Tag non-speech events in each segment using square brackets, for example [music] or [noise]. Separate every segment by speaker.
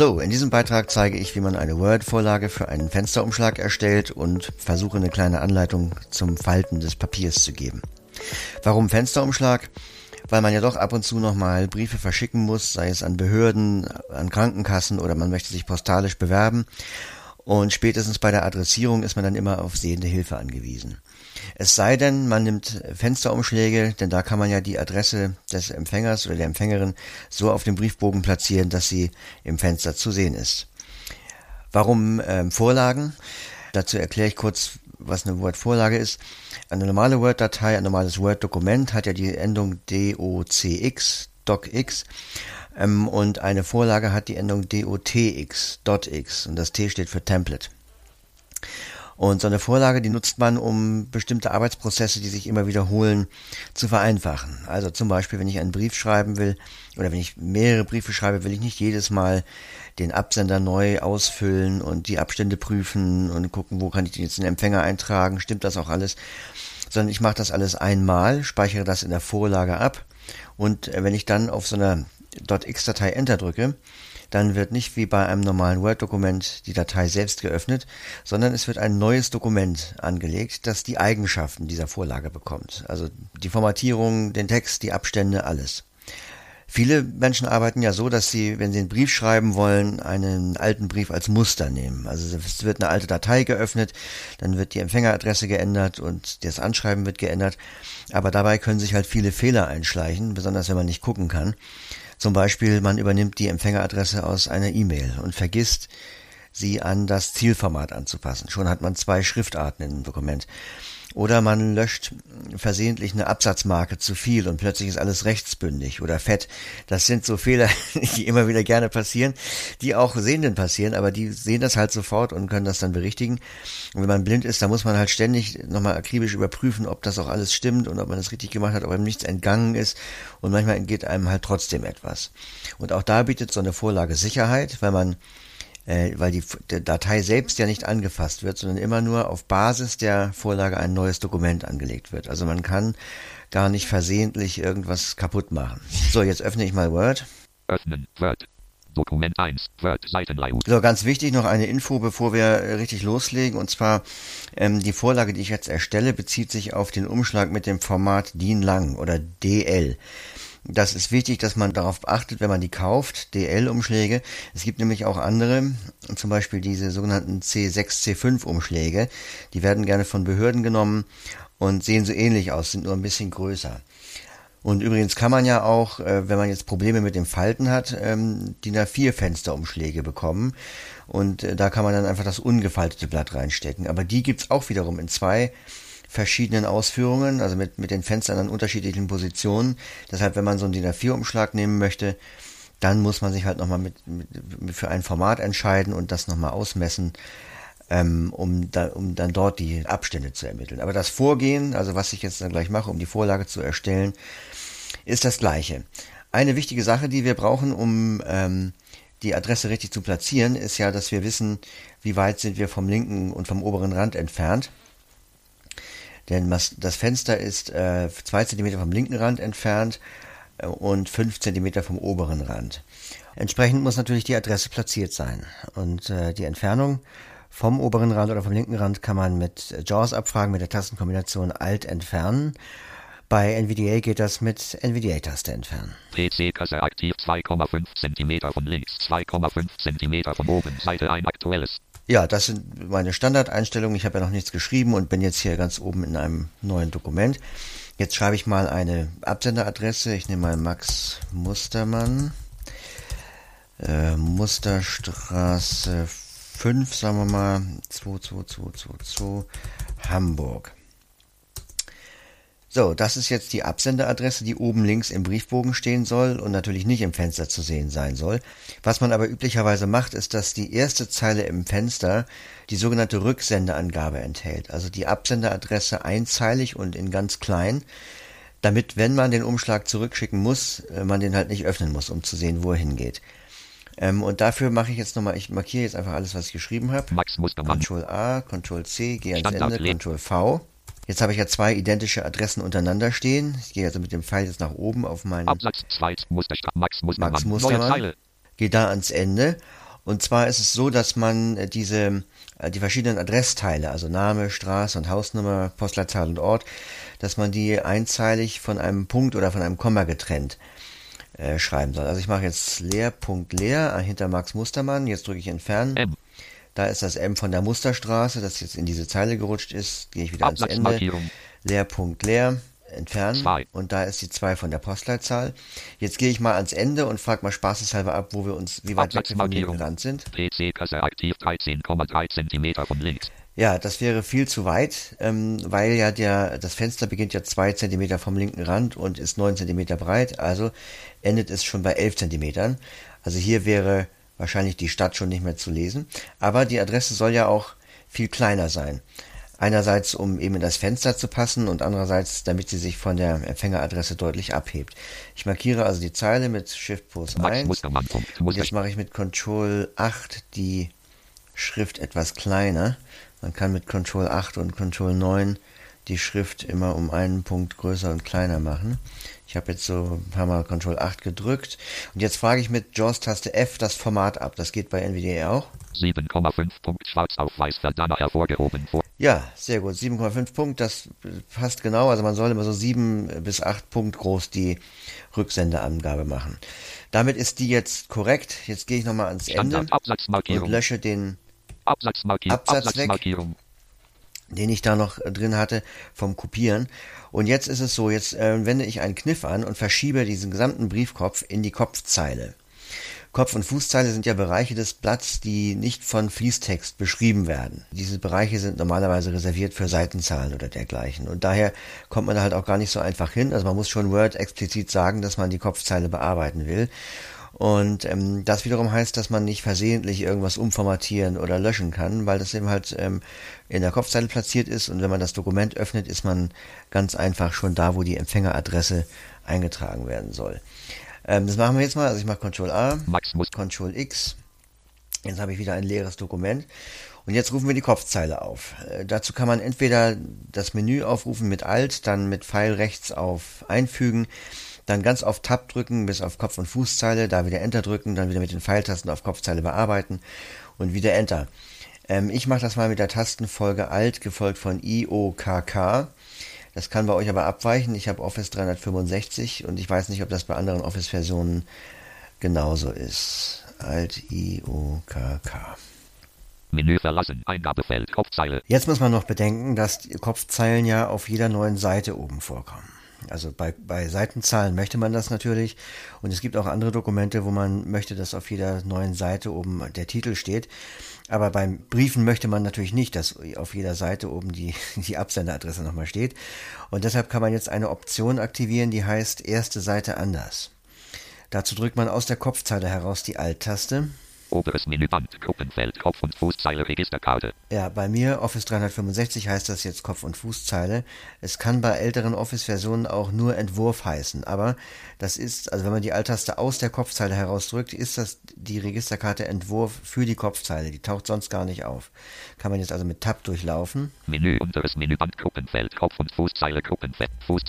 Speaker 1: Hallo, in diesem Beitrag zeige ich, wie man eine Word-Vorlage für einen Fensterumschlag erstellt und versuche eine kleine Anleitung zum Falten des Papiers zu geben. Warum Fensterumschlag? Weil man ja doch ab und zu nochmal Briefe verschicken muss, sei es an Behörden, an Krankenkassen oder man möchte sich postalisch bewerben. Und spätestens bei der Adressierung ist man dann immer auf sehende Hilfe angewiesen. Es sei denn, man nimmt Fensterumschläge, denn da kann man ja die Adresse des Empfängers oder der Empfängerin so auf dem Briefbogen platzieren, dass sie im Fenster zu sehen ist. Warum ähm, Vorlagen? Dazu erkläre ich kurz, was eine Word-Vorlage ist. Eine normale Word-Datei, ein normales Word-Dokument hat ja die Endung docx, docx, ähm, und eine Vorlage hat die Endung dotx, dotx, und das T steht für Template. Und so eine Vorlage, die nutzt man, um bestimmte Arbeitsprozesse, die sich immer wiederholen, zu vereinfachen. Also zum Beispiel, wenn ich einen Brief schreiben will oder wenn ich mehrere Briefe schreibe, will ich nicht jedes Mal den Absender neu ausfüllen und die Abstände prüfen und gucken, wo kann ich den jetzt in den Empfänger eintragen, stimmt das auch alles, sondern ich mache das alles einmal, speichere das in der Vorlage ab und wenn ich dann auf so einer .x-Datei Enter drücke, dann wird nicht wie bei einem normalen Word-Dokument die Datei selbst geöffnet, sondern es wird ein neues Dokument angelegt, das die Eigenschaften dieser Vorlage bekommt. Also die Formatierung, den Text, die Abstände, alles. Viele Menschen arbeiten ja so, dass sie, wenn sie einen Brief schreiben wollen, einen alten Brief als Muster nehmen. Also es wird eine alte Datei geöffnet, dann wird die Empfängeradresse geändert und das Anschreiben wird geändert. Aber dabei können sich halt viele Fehler einschleichen, besonders wenn man nicht gucken kann. Zum Beispiel, man übernimmt die Empfängeradresse aus einer E-Mail und vergisst, sie an das Zielformat anzupassen. Schon hat man zwei Schriftarten in dem Dokument. Oder man löscht versehentlich eine Absatzmarke zu viel und plötzlich ist alles rechtsbündig oder fett. Das sind so Fehler, [laughs] die immer wieder gerne passieren, die auch Sehenden passieren, aber die sehen das halt sofort und können das dann berichtigen. Und wenn man blind ist, dann muss man halt ständig nochmal akribisch überprüfen, ob das auch alles stimmt und ob man das richtig gemacht hat, ob einem nichts entgangen ist. Und manchmal entgeht einem halt trotzdem etwas. Und auch da bietet so eine Vorlage Sicherheit, weil man äh, weil die, Datei selbst ja nicht angefasst wird, sondern immer nur auf Basis der Vorlage ein neues Dokument angelegt wird. Also man kann gar nicht versehentlich irgendwas kaputt machen. So, jetzt öffne ich mal Word.
Speaker 2: Öffnen, Word. Dokument 1, Word, Seitenlayout.
Speaker 1: So, ganz wichtig noch eine Info, bevor wir richtig loslegen. Und zwar, ähm, die Vorlage, die ich jetzt erstelle, bezieht sich auf den Umschlag mit dem Format DIN lang oder DL. Das ist wichtig, dass man darauf achtet, wenn man die kauft, DL-Umschläge. Es gibt nämlich auch andere, zum Beispiel diese sogenannten C6, C5-Umschläge. Die werden gerne von Behörden genommen und sehen so ähnlich aus, sind nur ein bisschen größer. Und übrigens kann man ja auch, äh, wenn man jetzt Probleme mit dem Falten hat, ähm, DIN A4-Fensterumschläge bekommen. Und äh, da kann man dann einfach das ungefaltete Blatt reinstecken. Aber die gibt's auch wiederum in zwei verschiedenen Ausführungen, also mit, mit den Fenstern an unterschiedlichen Positionen. Deshalb, wenn man so einen DIN A4-Umschlag nehmen möchte, dann muss man sich halt nochmal mit, mit, für ein Format entscheiden und das nochmal ausmessen, ähm, um, da, um dann dort die Abstände zu ermitteln. Aber das Vorgehen, also was ich jetzt dann gleich mache, um die Vorlage zu erstellen, ist das gleiche. Eine wichtige Sache, die wir brauchen, um ähm, die Adresse richtig zu platzieren, ist ja, dass wir wissen, wie weit sind wir vom linken und vom oberen Rand entfernt. Denn das Fenster ist äh, zwei Zentimeter vom linken Rand entfernt äh, und fünf Zentimeter vom oberen Rand. Entsprechend muss natürlich die Adresse platziert sein. Und äh, die Entfernung vom oberen Rand oder vom linken Rand kann man mit JAWS abfragen, mit der Tastenkombination Alt entfernen. Bei NVDA geht das mit NVDA-Taste entfernen.
Speaker 2: PC-Kasse aktiv 2,5 cm von links, 2,5 cm von oben, Seite ein aktuelles.
Speaker 1: Ja, das sind meine Standardeinstellungen. Ich habe ja noch nichts geschrieben und bin jetzt hier ganz oben in einem neuen Dokument. Jetzt schreibe ich mal eine Absenderadresse. Ich nehme mal Max Mustermann. Äh, Musterstraße 5, sagen wir mal, 22222 Hamburg. So, das ist jetzt die Absenderadresse, die oben links im Briefbogen stehen soll und natürlich nicht im Fenster zu sehen sein soll. Was man aber üblicherweise macht, ist, dass die erste Zeile im Fenster die sogenannte Rücksendeangabe enthält. Also die Absenderadresse einzeilig und in ganz klein, damit, wenn man den Umschlag zurückschicken muss, äh, man den halt nicht öffnen muss, um zu sehen, wo er hingeht. Ähm, und dafür mache ich jetzt nochmal, ich markiere jetzt einfach alles, was ich geschrieben habe.
Speaker 2: Max Mustermann.
Speaker 1: Ctrl A, Ctrl C, gehe ans
Speaker 2: Standard
Speaker 1: Ende. Ctrl V. Jetzt habe ich ja zwei identische Adressen untereinander stehen. Ich gehe also mit dem Pfeil jetzt nach oben auf meinen,
Speaker 2: Absatz 2, Musterstraße, Max Mustermann.
Speaker 1: Max Mustermann. Gehe da ans Ende Und zwar ist es so, dass man äh, diese äh, die verschiedenen Adressteile, also Name, Straße und Hausnummer, Postleitzahl und Ort, dass man die einzeilig von einem Punkt oder von einem Komma getrennt äh, schreiben soll. Also ich mache jetzt leer, Punkt leer, äh, hinter Max Mustermann, jetzt drücke ich entfernen. M. Da ist das M von der Musterstraße, das jetzt in diese Zeile gerutscht ist, gehe ich wieder ans Ende. Leer, Punkt leer, entfernen. Zwei. Und da ist die 2 von der Postleitzahl. Jetzt gehe ich mal ans Ende und frage mal spaßeshalber ab, wo wir uns, wie weit weg wir von dem Rand sind.
Speaker 2: PC-Kasse aktiv 13,3 cm von links.
Speaker 1: Ja, das wäre viel zu weit, ähm, weil ja der, das Fenster beginnt ja zwei Zentimeter vom linken Rand und ist neun Zentimeter breit, also endet es schon bei elf Zentimetern. Also hier wäre wahrscheinlich die Stadt schon nicht mehr zu lesen. Aber die Adresse soll ja auch viel kleiner sein. Einerseits, um eben in das Fenster zu passen und andererseits, damit sie sich von der Empfängeradresse deutlich abhebt. Ich markiere also die Zeile mit Shift Plus 1 und jetzt mache ich mit Control 8 die Schrift etwas kleiner. Man kann mit Control 8 und Control 9 die Schrift immer um einen Punkt größer und kleiner machen. Ich habe jetzt so ein paar Mal Control 8 gedrückt und jetzt frage ich mit JAWS-Taste F das Format ab. Das geht bei NVDA auch.
Speaker 2: 7,5 Punkt schwarz auf weiß verdammt hervorgehoben. Vor
Speaker 1: ja, sehr gut. 7,5 Punkt, das passt genau. Also man soll immer so 7 bis 8 Punkt groß die Rücksendeangabe machen. Damit ist die jetzt korrekt. Jetzt gehe ich nochmal ans Ende und lösche den
Speaker 2: Absatzmarkier Absatz weg,
Speaker 1: den ich da noch drin hatte vom Kopieren. Und jetzt ist es so, jetzt äh, wende ich einen Kniff an und verschiebe diesen gesamten Briefkopf in die Kopfzeile. Kopf- und Fußzeile sind ja Bereiche des Blatts, die nicht von Fließtext beschrieben werden. Diese Bereiche sind normalerweise reserviert für Seitenzahlen oder dergleichen. Und daher kommt man da halt auch gar nicht so einfach hin. Also man muss schon Word explizit sagen, dass man die Kopfzeile bearbeiten will. Und ähm, das wiederum heißt, dass man nicht versehentlich irgendwas umformatieren oder löschen kann, weil das eben halt ähm, in der Kopfzeile platziert ist. Und wenn man das Dokument öffnet, ist man ganz einfach schon da, wo die Empfängeradresse eingetragen werden soll. Ähm, das machen wir jetzt mal. Also ich mache Ctrl A,
Speaker 2: Max muss
Speaker 1: Ctrl X. Jetzt habe ich wieder ein leeres Dokument. Und jetzt rufen wir die Kopfzeile auf. Äh, dazu kann man entweder das Menü aufrufen mit Alt, dann mit Pfeil rechts auf Einfügen, dann ganz auf Tab drücken bis auf Kopf- und Fußzeile, da wieder Enter drücken, dann wieder mit den Pfeiltasten auf Kopfzeile bearbeiten und wieder Enter. Ähm, ich mache das mal mit der Tastenfolge Alt, gefolgt von I, O, K, K. Das kann bei euch aber abweichen. Ich habe Office 365 und ich weiß nicht, ob das bei anderen Office-Versionen genauso ist. Alt I O K K.
Speaker 2: Menü verlassen, Eingabefeld, Kopfzeile.
Speaker 1: Jetzt muss man noch bedenken, dass die Kopfzeilen ja auf jeder neuen Seite oben vorkommen. Also bei, bei Seitenzahlen möchte man das natürlich. Und es gibt auch andere Dokumente, wo man möchte, dass auf jeder neuen Seite oben der Titel steht. Aber beim Briefen möchte man natürlich nicht, dass auf jeder Seite oben die, [laughs] die Absenderadresse nochmal steht. Und deshalb kann man jetzt eine Option aktivieren, die heißt erste Seite anders. Dazu drückt man aus der Kopfzeile heraus die Alt-Taste
Speaker 2: Oberes Menüband, Gruppenfeld, Kopf- und Fußzeile, Registerkarte.
Speaker 1: Ja, bei mir Office 365 heißt das jetzt Kopf- und Fußzeile. Es kann bei älteren Office-Versionen auch nur Entwurf heißen, aber das ist, also wenn man die Alt-Taste aus der Kopfzeile herausdrückt, ist das die Registerkarte Entwurf für die Kopfzeile. Die taucht sonst gar nicht auf. Kann man jetzt also mit Tab durchlaufen.
Speaker 2: Menü, unteres Menüband, Gruppenfeld, Kopf- und Fußzeile, Gruppenfeld, Fuß,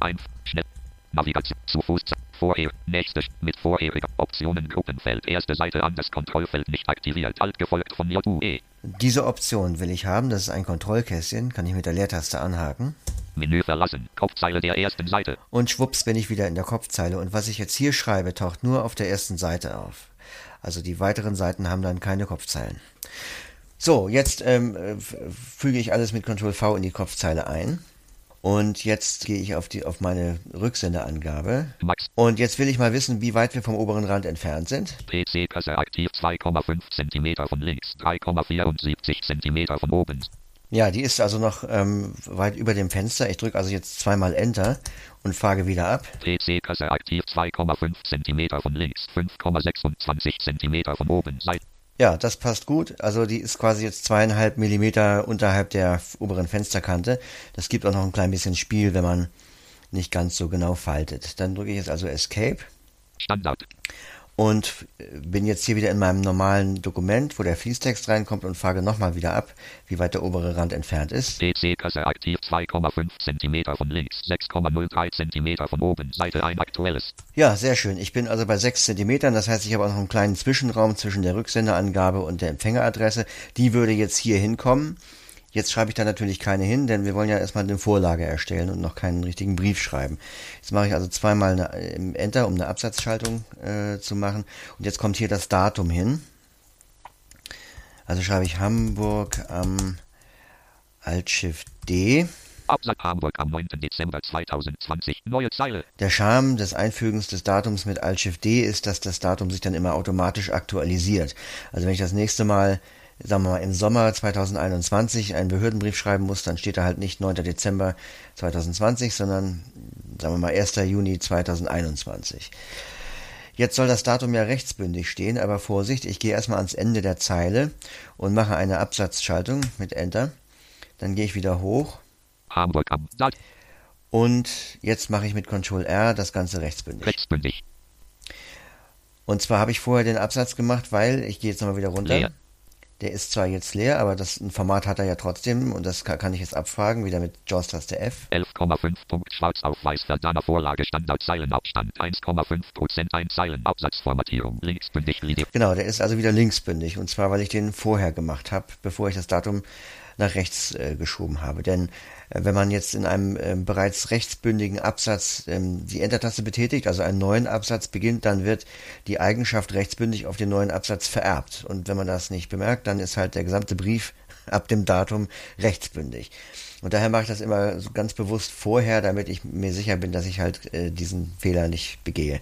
Speaker 2: ein, Schnitt, Navigation zu Fuß. Vorher. Nächste. Mit vorheriger Optionen Gruppenfeld. Erste Seite an das Kontrollfeld nicht aktiviert. Alt gefolgt von JUE.
Speaker 1: Diese Option will ich haben. Das ist ein Kontrollkästchen. Kann ich mit der Leertaste anhaken.
Speaker 2: Menü verlassen. Kopfzeile der ersten Seite.
Speaker 1: Und schwupps bin ich wieder in der Kopfzeile. Und was ich jetzt hier schreibe, taucht nur auf der ersten Seite auf. Also die weiteren Seiten haben dann keine Kopfzeilen. So, jetzt ähm, füge ich alles mit Ctrl V in die Kopfzeile ein. Und jetzt gehe ich auf, die, auf meine Rücksendeangabe.
Speaker 2: Max.
Speaker 1: Und jetzt will ich mal wissen, wie weit wir vom oberen Rand entfernt sind.
Speaker 2: PC-Kasse aktiv 2,5 cm von links, 3,74 cm von oben.
Speaker 1: Ja, die ist also noch ähm, weit über dem Fenster. Ich drücke also jetzt zweimal Enter und frage wieder ab.
Speaker 2: PC-Kasse aktiv 2,5 cm von links, 5,26 cm von oben. Seit
Speaker 1: ja, das passt gut. Also die ist quasi jetzt zweieinhalb Millimeter unterhalb der oberen Fensterkante. Das gibt auch noch ein klein bisschen Spiel, wenn man nicht ganz so genau faltet. Dann drücke ich jetzt also Escape.
Speaker 2: Standard.
Speaker 1: Und bin jetzt hier wieder in meinem normalen Dokument, wo der Fließtext reinkommt und frage nochmal wieder ab, wie weit der obere Rand entfernt ist.
Speaker 2: PC-Kasse aktiv 2,5 cm von links, 6,03 cm von oben, Seite ein aktuelles.
Speaker 1: Ja, sehr schön. Ich bin also bei 6 cm, das heißt, ich habe auch noch einen kleinen Zwischenraum zwischen der Rücksenderangabe und der Empfängeradresse. Die würde jetzt hier hinkommen. Jetzt schreibe ich da natürlich keine hin, denn wir wollen ja erstmal eine Vorlage erstellen und noch keinen richtigen Brief schreiben. Jetzt mache ich also zweimal eine, im Enter, um eine Absatzschaltung äh, zu machen. Und jetzt kommt hier das Datum hin. Also schreibe ich Hamburg am Altschiff D.
Speaker 2: Absatz Hamburg am 9. Dezember 2020. Neue Zeile.
Speaker 1: Der Charme des Einfügens des Datums mit Altschiff D ist, dass das Datum sich dann immer automatisch aktualisiert. Also wenn ich das nächste Mal sagen wir mal, im Sommer 2021 einen Behördenbrief schreiben muss, dann steht da halt nicht 9. Dezember 2020, sondern, sagen wir mal, 1. Juni 2021. Jetzt soll das Datum ja rechtsbündig stehen, aber Vorsicht, ich gehe erstmal ans Ende der Zeile und mache eine Absatzschaltung mit Enter. Dann gehe ich wieder hoch.
Speaker 2: Hamburg am Dat
Speaker 1: Und jetzt mache ich mit Ctrl R das Ganze rechtsbündig.
Speaker 2: rechtsbündig.
Speaker 1: Und zwar habe ich vorher den Absatz gemacht, weil, ich gehe jetzt nochmal wieder runter.
Speaker 2: Leer.
Speaker 1: Der ist zwar jetzt leer, aber das ein Format hat er ja trotzdem und das kann, kann ich jetzt abfragen, wieder mit JAWS-Taste F.
Speaker 2: 11,5 Punkt Schwarz auf Weiß Verdammer Vorlage Standard Zeilenabstand 1,5 Prozent ein Zeilenabsatzformatierung linksbündig Linie
Speaker 1: Genau, der ist also wieder linksbündig und zwar, weil ich den vorher gemacht habe, bevor ich das Datum nach rechts äh, geschoben habe. Denn wenn man jetzt in einem äh, bereits rechtsbündigen Absatz ähm, die Enter-Taste betätigt, also einen neuen Absatz beginnt, dann wird die Eigenschaft rechtsbündig auf den neuen Absatz vererbt. Und wenn man das nicht bemerkt, dann ist halt der gesamte Brief [laughs] ab dem Datum rechtsbündig. Und daher mache ich das immer so ganz bewusst vorher, damit ich mir sicher bin, dass ich halt äh, diesen Fehler nicht begehe.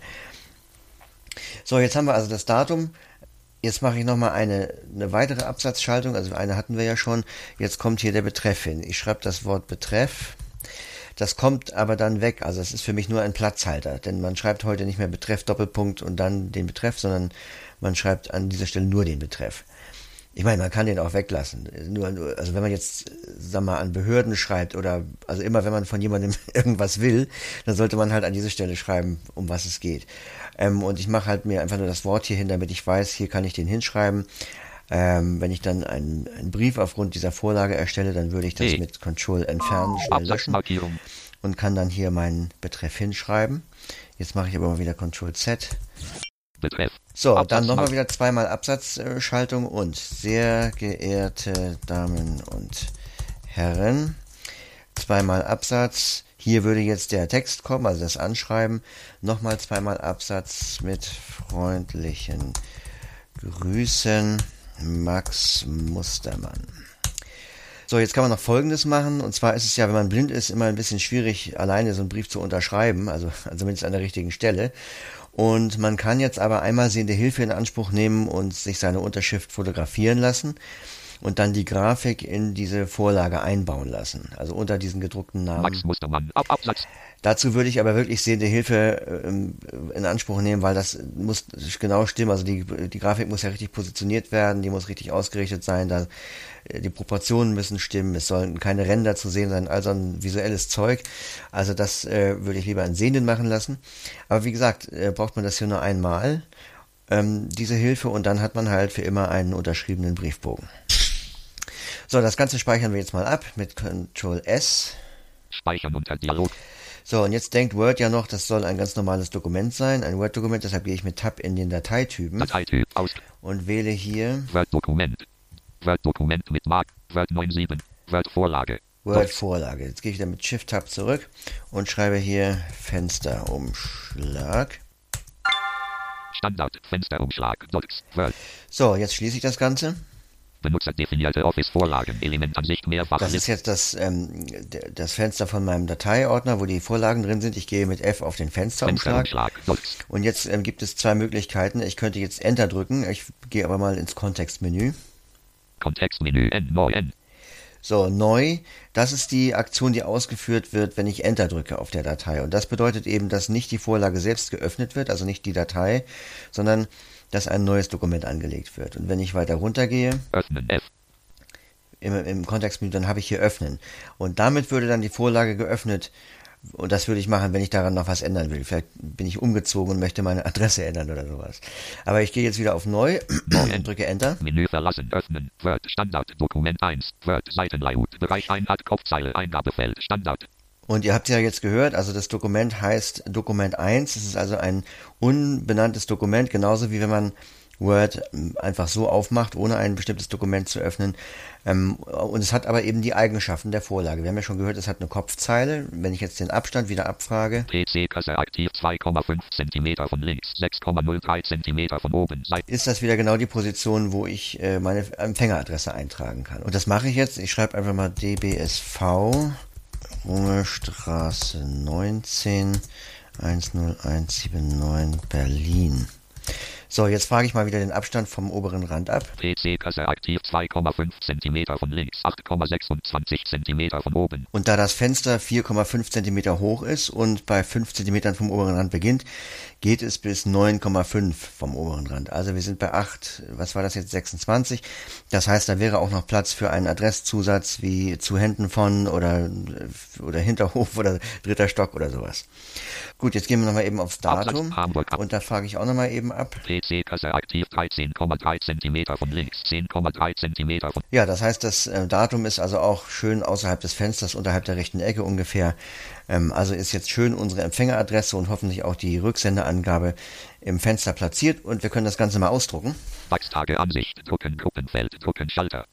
Speaker 1: So, jetzt haben wir also das Datum. Jetzt mache ich nochmal eine, eine weitere Absatzschaltung. Also eine hatten wir ja schon. Jetzt kommt hier der Betreff hin. Ich schreibe das Wort Betreff. Das kommt aber dann weg. Also es ist für mich nur ein Platzhalter. Denn man schreibt heute nicht mehr Betreff Doppelpunkt und dann den Betreff, sondern man schreibt an dieser Stelle nur den Betreff. Ich meine, man kann den auch weglassen. Nur, nur, also wenn man jetzt, sag mal, an Behörden schreibt oder, also immer wenn man von jemandem [laughs] irgendwas will, dann sollte man halt an diese Stelle schreiben, um was es geht. Ähm, und ich mache halt mir einfach nur das Wort hier hin, damit ich weiß, hier kann ich den hinschreiben. Ähm, wenn ich dann einen, einen Brief aufgrund dieser Vorlage erstelle, dann würde ich das
Speaker 2: Nee.
Speaker 1: mit Control entfernen, schnell löschen und kann dann hier meinen Betreff hinschreiben. Jetzt mache ich aber mal wieder Control Z. So, dann nochmal wieder zweimal Absatzschaltung und sehr geehrte Damen und Herren, zweimal Absatz. Hier würde jetzt der Text kommen, also das Anschreiben. Nochmal zweimal Absatz mit freundlichen Grüßen, Max Mustermann. So, jetzt kann man noch Folgendes machen. Und zwar ist es ja, wenn man blind ist, immer ein bisschen schwierig, alleine so einen Brief zu unterschreiben, also, also zumindest an der richtigen Stelle. Und man kann jetzt aber einmal sehende Hilfe in Anspruch nehmen und sich seine Unterschrift fotografieren lassen und dann die Grafik in diese Vorlage einbauen lassen, also unter diesen gedruckten Namen.
Speaker 2: Max Mustermann Ab Absatz
Speaker 1: Dazu würde ich aber wirklich sehende Hilfe ähm, in Anspruch nehmen, weil das muss genau stimmen. Also die, die Grafik muss ja richtig positioniert werden, die muss richtig ausgerichtet sein, da, äh, die Proportionen müssen stimmen, es sollen keine Ränder zu sehen sein, also ein visuelles Zeug. Also das äh, würde ich lieber einen Sehenden machen lassen. Aber wie gesagt, äh, braucht man das hier nur einmal, ähm, diese Hilfe, und dann hat man halt für immer einen unterschriebenen Briefbogen. So, das Ganze speichern wir jetzt mal ab mit Ctrl S.
Speaker 2: Speichern unter Dialog
Speaker 1: So, und jetzt denkt Word ja noch, das soll ein ganz normales Dokument sein, ein Word-Dokument, deshalb gehe ich mit Tab in den Dateitypen
Speaker 2: Dateityp aus
Speaker 1: und wähle hier
Speaker 2: Word-Dokument. Word-Dokument mit Mark. Word 9.7. Word-Vorlage.
Speaker 1: Word-Vorlage. Jetzt gehe ich wieder mit Shift-Tab zurück und schreibe hier Fensterumschlag.
Speaker 2: Standard. Fensterumschlag.
Speaker 1: So, jetzt schließe ich das Ganze.
Speaker 2: Benutzerdefinierte Office-Vorlagen. Elementansicht mehrfach.
Speaker 1: Das ist jetzt das, ähm, das Fenster von meinem Dateiordner, wo die Vorlagen drin sind. Ich gehe mit F auf den Fensterumschlag.
Speaker 2: Fensterumschlag.
Speaker 1: Und jetzt ähm, gibt es zwei Möglichkeiten. Ich könnte jetzt Enter drücken. Ich gehe aber mal ins Kontextmenü.
Speaker 2: Kontextmenü N. Neu N.
Speaker 1: So, neu, das ist die Aktion, die ausgeführt wird, wenn ich Enter drücke auf der Datei. Und das bedeutet eben, dass nicht die Vorlage selbst geöffnet wird, also nicht die Datei, sondern dass ein neues Dokument angelegt wird. Und wenn ich weiter runtergehe
Speaker 2: Öffnen F.
Speaker 1: im, im Kontextmenü, dann habe ich hier Öffnen. Und damit würde dann die Vorlage geöffnet, Und das würde ich machen, wenn ich daran noch was ändern will. Vielleicht bin ich umgezogen und möchte meine Adresse ändern oder sowas. Aber ich gehe jetzt wieder auf Neu und drücke Enter.
Speaker 2: Menü verlassen, öffnen, Word, Standard, Dokument 1, Word, Seitenlayout, Bereich Einheit, Kopfzeile, Eingabefeld, Standard.
Speaker 1: Und ihr habt ja jetzt gehört, also das Dokument heißt Dokument 1. Es ist also ein unbenanntes Dokument, genauso wie wenn man Word einfach so aufmacht, ohne ein bestimmtes Dokument zu öffnen. Ähm, und es hat aber eben die Eigenschaften der Vorlage. Wir haben ja schon gehört, es hat eine Kopfzeile. Wenn ich jetzt den Abstand wieder abfrage.
Speaker 2: PC-Kasse aktiv 2,5 cm von links, 6,03 cm von oben.
Speaker 1: Ist das wieder genau die Position, wo ich äh, meine Empfängeradresse eintragen kann. Und das mache ich jetzt. Ich schreibe einfach mal dbsv Rungestraße 19 10179 Berlin. So, jetzt frage ich mal wieder den Abstand vom oberen Rand ab.
Speaker 2: PC-Kasse aktiv 2,5 cm von links, 8,26 cm von oben.
Speaker 1: Und da das Fenster 4,5 cm hoch ist und bei 5 cm vom oberen Rand beginnt, geht es bis 9,5 vom oberen Rand. Also wir sind bei 8, was war das jetzt, 26. Das heißt, da wäre auch noch Platz für einen Adresszusatz wie zu Händen von oder, oder Hinterhof oder dritter Stock oder sowas. Gut, jetzt gehen wir nochmal eben aufs Datum. Und da frage ich auch nochmal eben ab.
Speaker 2: PC-Kasse aktiv 13,3 cm von links, 10,3 cm von...
Speaker 1: Ja, das heißt, das äh, Datum ist also auch schön außerhalb des Fensters, unterhalb der rechten Ecke ungefähr. Ähm, also ist jetzt schön unsere Empfängeradresse und hoffentlich auch die Rücksenderangabe im Fenster platziert und wir können das Ganze mal ausdrucken.
Speaker 2: Wachstage Ansicht, drucken Gruppenfeld, drucken Schalter.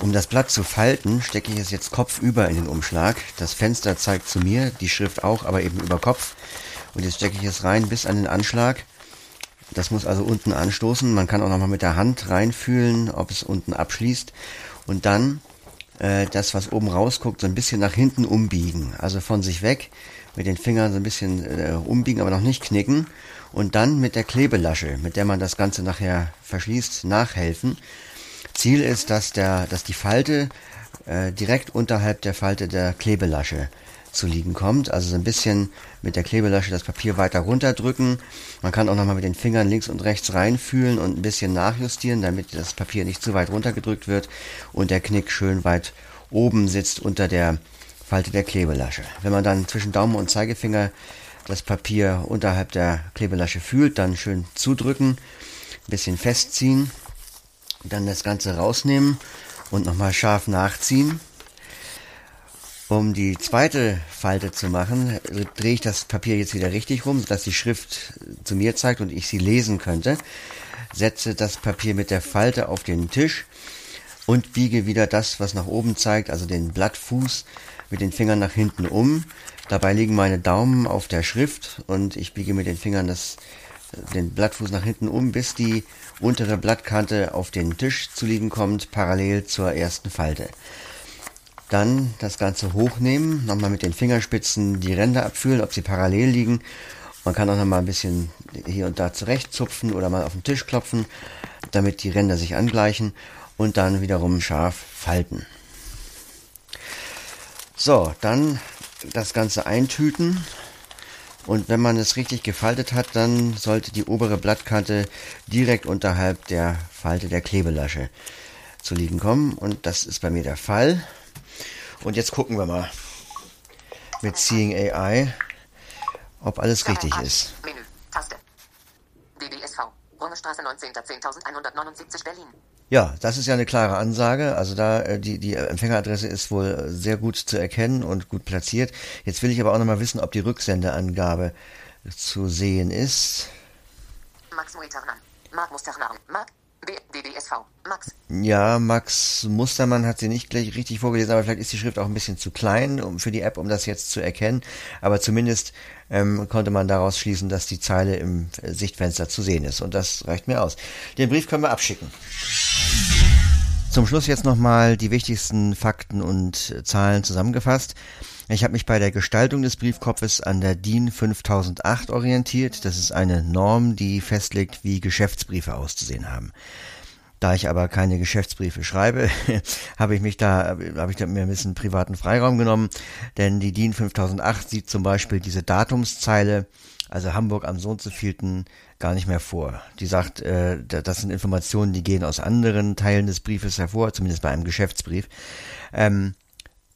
Speaker 1: Um das Blatt zu falten, stecke ich es jetzt kopfüber in den Umschlag. Das Fenster zeigt zu mir, die Schrift auch, aber eben über Kopf. Und jetzt stecke ich es rein bis an den Anschlag. Das muss also unten anstoßen. Man kann auch nochmal mit der Hand reinfühlen, ob es unten abschließt. Und dann äh, das, was oben rausguckt, so ein bisschen nach hinten umbiegen. Also von sich weg mit den Fingern so ein bisschen äh, umbiegen, aber noch nicht knicken. Und dann mit der Klebelasche, mit der man das Ganze nachher verschließt, nachhelfen. Ziel ist, dass, der, dass die Falte äh, direkt unterhalb der Falte der Klebelasche zu liegen kommt. Also so ein bisschen mit der Klebelasche das Papier weiter runterdrücken. Man kann auch nochmal mit den Fingern links und rechts reinfühlen und ein bisschen nachjustieren, damit das Papier nicht zu weit runtergedrückt wird und der Knick schön weit oben sitzt unter der Falte der Klebelasche. Wenn man dann zwischen Daumen und Zeigefinger das Papier unterhalb der Klebelasche fühlt, dann schön zudrücken, ein bisschen festziehen dann das Ganze rausnehmen und nochmal scharf nachziehen. Um die zweite Falte zu machen, drehe ich das Papier jetzt wieder richtig rum, sodass die Schrift zu mir zeigt und ich sie lesen könnte. Setze das Papier mit der Falte auf den Tisch und biege wieder das, was nach oben zeigt, also den Blattfuß mit den Fingern nach hinten um. Dabei liegen meine Daumen auf der Schrift und ich biege mit den Fingern das den Blattfuß nach hinten um, bis die untere Blattkante auf den Tisch zu liegen kommt, parallel zur ersten Falte. Dann das Ganze hochnehmen, nochmal mit den Fingerspitzen die Ränder abfühlen, ob sie parallel liegen. Man kann auch nochmal ein bisschen hier und da zurechtzupfen oder mal auf den Tisch klopfen, damit die Ränder sich angleichen und dann wiederum scharf falten. So, dann das Ganze eintüten und wenn man es richtig gefaltet hat, dann sollte die obere Blattkante direkt unterhalb der Falte der Klebelasche zu liegen kommen. Und das ist bei mir der Fall. Und jetzt gucken wir mal mit Seeing AI, ob alles richtig ist. Menü, Taste. DBSV, Rungestraße 19. 10.179 Berlin. Ja, das ist ja eine klare Ansage. Also da äh, die, die Empfängeradresse ist wohl sehr gut zu erkennen und gut platziert. Jetzt will ich aber auch nochmal wissen, ob die Rücksendeangabe zu sehen ist. Max Mustermann. Mark Mustermann. Mark DDSV. Max. Ja, Max Mustermann hat sie nicht gleich richtig vorgelesen, aber vielleicht ist die Schrift auch ein bisschen zu klein um, für die App, um das jetzt zu erkennen. Aber zumindest ähm, konnte man daraus schließen, dass die Zeile im Sichtfenster zu sehen ist. Und das reicht mir aus. Den Brief können wir abschicken. Zum Schluss jetzt nochmal die wichtigsten Fakten und Zahlen zusammengefasst. Ich habe mich bei der Gestaltung des Briefkopfes an der DIN 5008 orientiert. Das ist eine Norm, die festlegt, wie Geschäftsbriefe auszusehen haben. Da ich aber keine Geschäftsbriefe schreibe, [laughs] habe ich mich da, habe ich da mir ein bisschen privaten Freiraum genommen, denn die DIN 5008 sieht zum Beispiel diese Datumszeile, also Hamburg am so und so gar nicht mehr vor. Die sagt, äh, das sind Informationen, die gehen aus anderen Teilen des Briefes hervor, zumindest bei einem Geschäftsbrief. Ähm,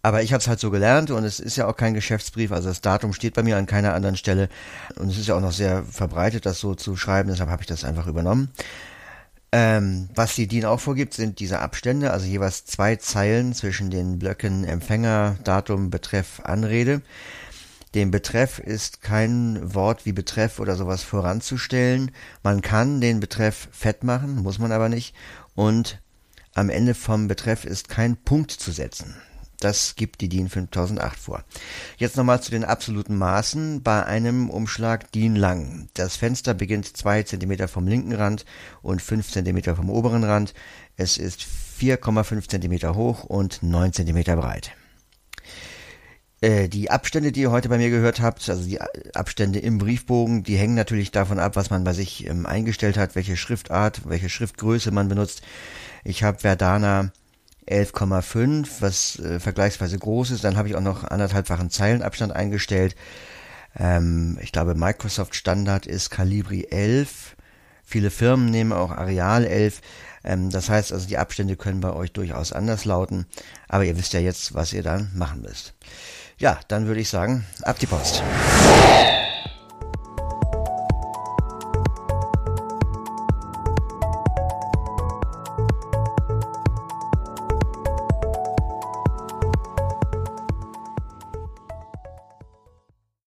Speaker 1: aber ich habe es halt so gelernt und es ist ja auch kein Geschäftsbrief, also das Datum steht bei mir an keiner anderen Stelle und es ist ja auch noch sehr verbreitet, das so zu schreiben, deshalb habe ich das einfach übernommen. Ähm, was die DIN auch vorgibt, sind diese Abstände, also jeweils zwei Zeilen zwischen den Blöcken Empfänger, Datum, Betreff, Anrede. Dem Betreff ist kein Wort wie Betreff oder sowas voranzustellen. Man kann den Betreff fett machen, muss man aber nicht. Und am Ende vom Betreff ist kein Punkt zu setzen. Das gibt die DIN 5008 vor. Jetzt nochmal zu den absoluten Maßen bei einem Umschlag DIN lang. Das Fenster beginnt zwei Zentimeter vom linken Rand und fünf Zentimeter vom oberen Rand. Es ist 4,5 Zentimeter hoch und 9 Zentimeter breit. Äh, die Abstände, die ihr heute bei mir gehört habt, also die Abstände im Briefbogen, die hängen natürlich davon ab, was man bei sich ähm, eingestellt hat, welche Schriftart, welche Schriftgröße man benutzt. Ich habe Verdana 11,5, was äh, vergleichsweise groß ist. Dann habe ich auch noch anderthalbfachen Zeilenabstand eingestellt. Ähm, ich glaube, Microsoft Standard ist Calibri 11. Viele Firmen nehmen auch Areal 11. Ähm, das heißt also, die Abstände können bei euch durchaus anders lauten. Aber ihr wisst ja jetzt, was ihr dann machen müsst. Ja, dann würde ich sagen, ab die Post.